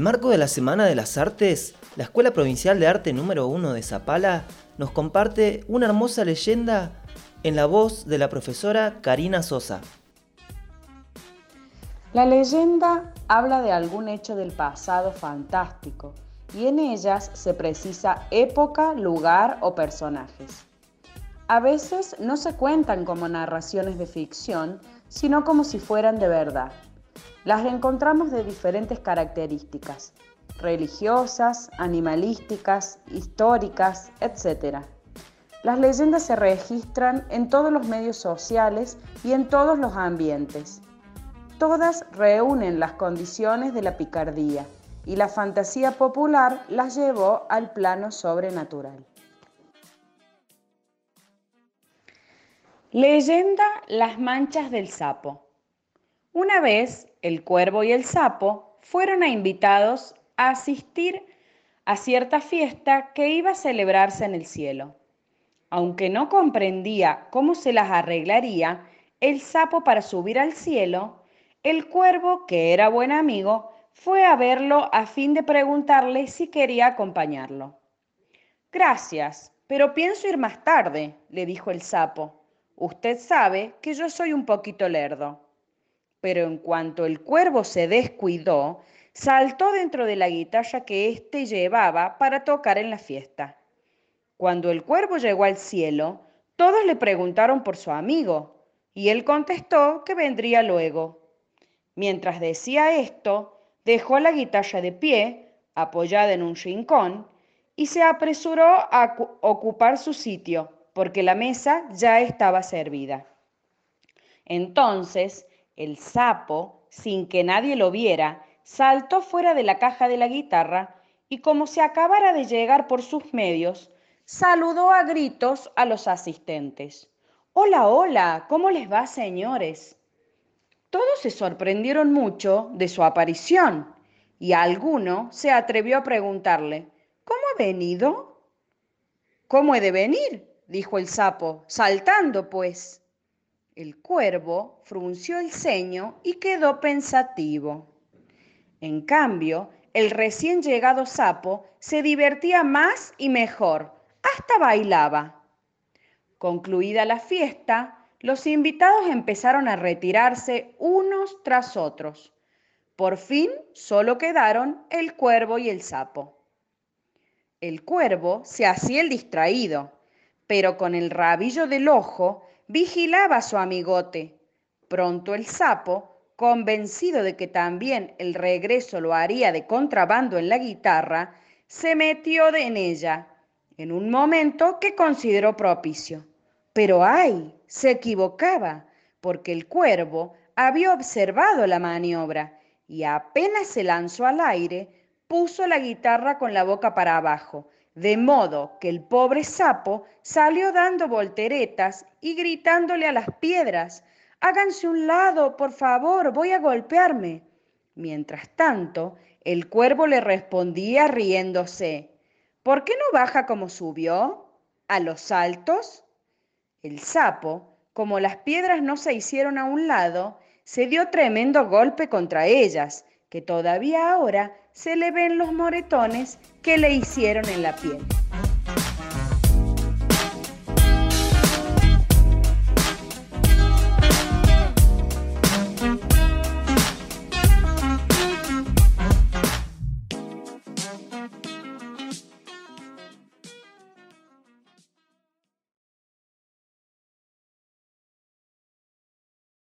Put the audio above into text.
marco de la Semana de las Artes, la Escuela Provincial de Arte número 1 de Zapala nos comparte una hermosa leyenda en la voz de la profesora Karina Sosa. La leyenda habla de algún hecho del pasado fantástico y en ellas se precisa época, lugar o personajes. A veces no se cuentan como narraciones de ficción, sino como si fueran de verdad. Las encontramos de diferentes características, religiosas, animalísticas, históricas, etc. Las leyendas se registran en todos los medios sociales y en todos los ambientes. Todas reúnen las condiciones de la picardía y la fantasía popular las llevó al plano sobrenatural. Leyenda Las manchas del sapo. Una vez el cuervo y el sapo fueron invitados a asistir a cierta fiesta que iba a celebrarse en el cielo. Aunque no comprendía cómo se las arreglaría el sapo para subir al cielo, el cuervo, que era buen amigo, fue a verlo a fin de preguntarle si quería acompañarlo. Gracias, pero pienso ir más tarde, le dijo el sapo. Usted sabe que yo soy un poquito lerdo. Pero en cuanto el cuervo se descuidó, saltó dentro de la guitarra que éste llevaba para tocar en la fiesta. Cuando el cuervo llegó al cielo, todos le preguntaron por su amigo, y él contestó que vendría luego. Mientras decía esto, dejó la guitarra de pie, apoyada en un rincón, y se apresuró a ocupar su sitio porque la mesa ya estaba servida. Entonces el sapo, sin que nadie lo viera, saltó fuera de la caja de la guitarra y como se acabara de llegar por sus medios, saludó a gritos a los asistentes. Hola, hola, ¿cómo les va, señores? Todos se sorprendieron mucho de su aparición y alguno se atrevió a preguntarle, ¿cómo ha venido? ¿Cómo he de venir? dijo el sapo, saltando pues. El cuervo frunció el ceño y quedó pensativo. En cambio, el recién llegado sapo se divertía más y mejor, hasta bailaba. Concluida la fiesta, los invitados empezaron a retirarse unos tras otros. Por fin solo quedaron el cuervo y el sapo. El cuervo se hacía el distraído pero con el rabillo del ojo vigilaba a su amigote. Pronto el sapo, convencido de que también el regreso lo haría de contrabando en la guitarra, se metió en ella, en un momento que consideró propicio. Pero ay, se equivocaba, porque el cuervo había observado la maniobra y apenas se lanzó al aire, puso la guitarra con la boca para abajo, de modo que el pobre sapo salió dando volteretas y gritándole a las piedras, háganse un lado, por favor, voy a golpearme. Mientras tanto, el cuervo le respondía riéndose, ¿por qué no baja como subió? ¿A los saltos? El sapo, como las piedras no se hicieron a un lado, se dio tremendo golpe contra ellas, que todavía ahora se le ven los moretones que le hicieron en la piel.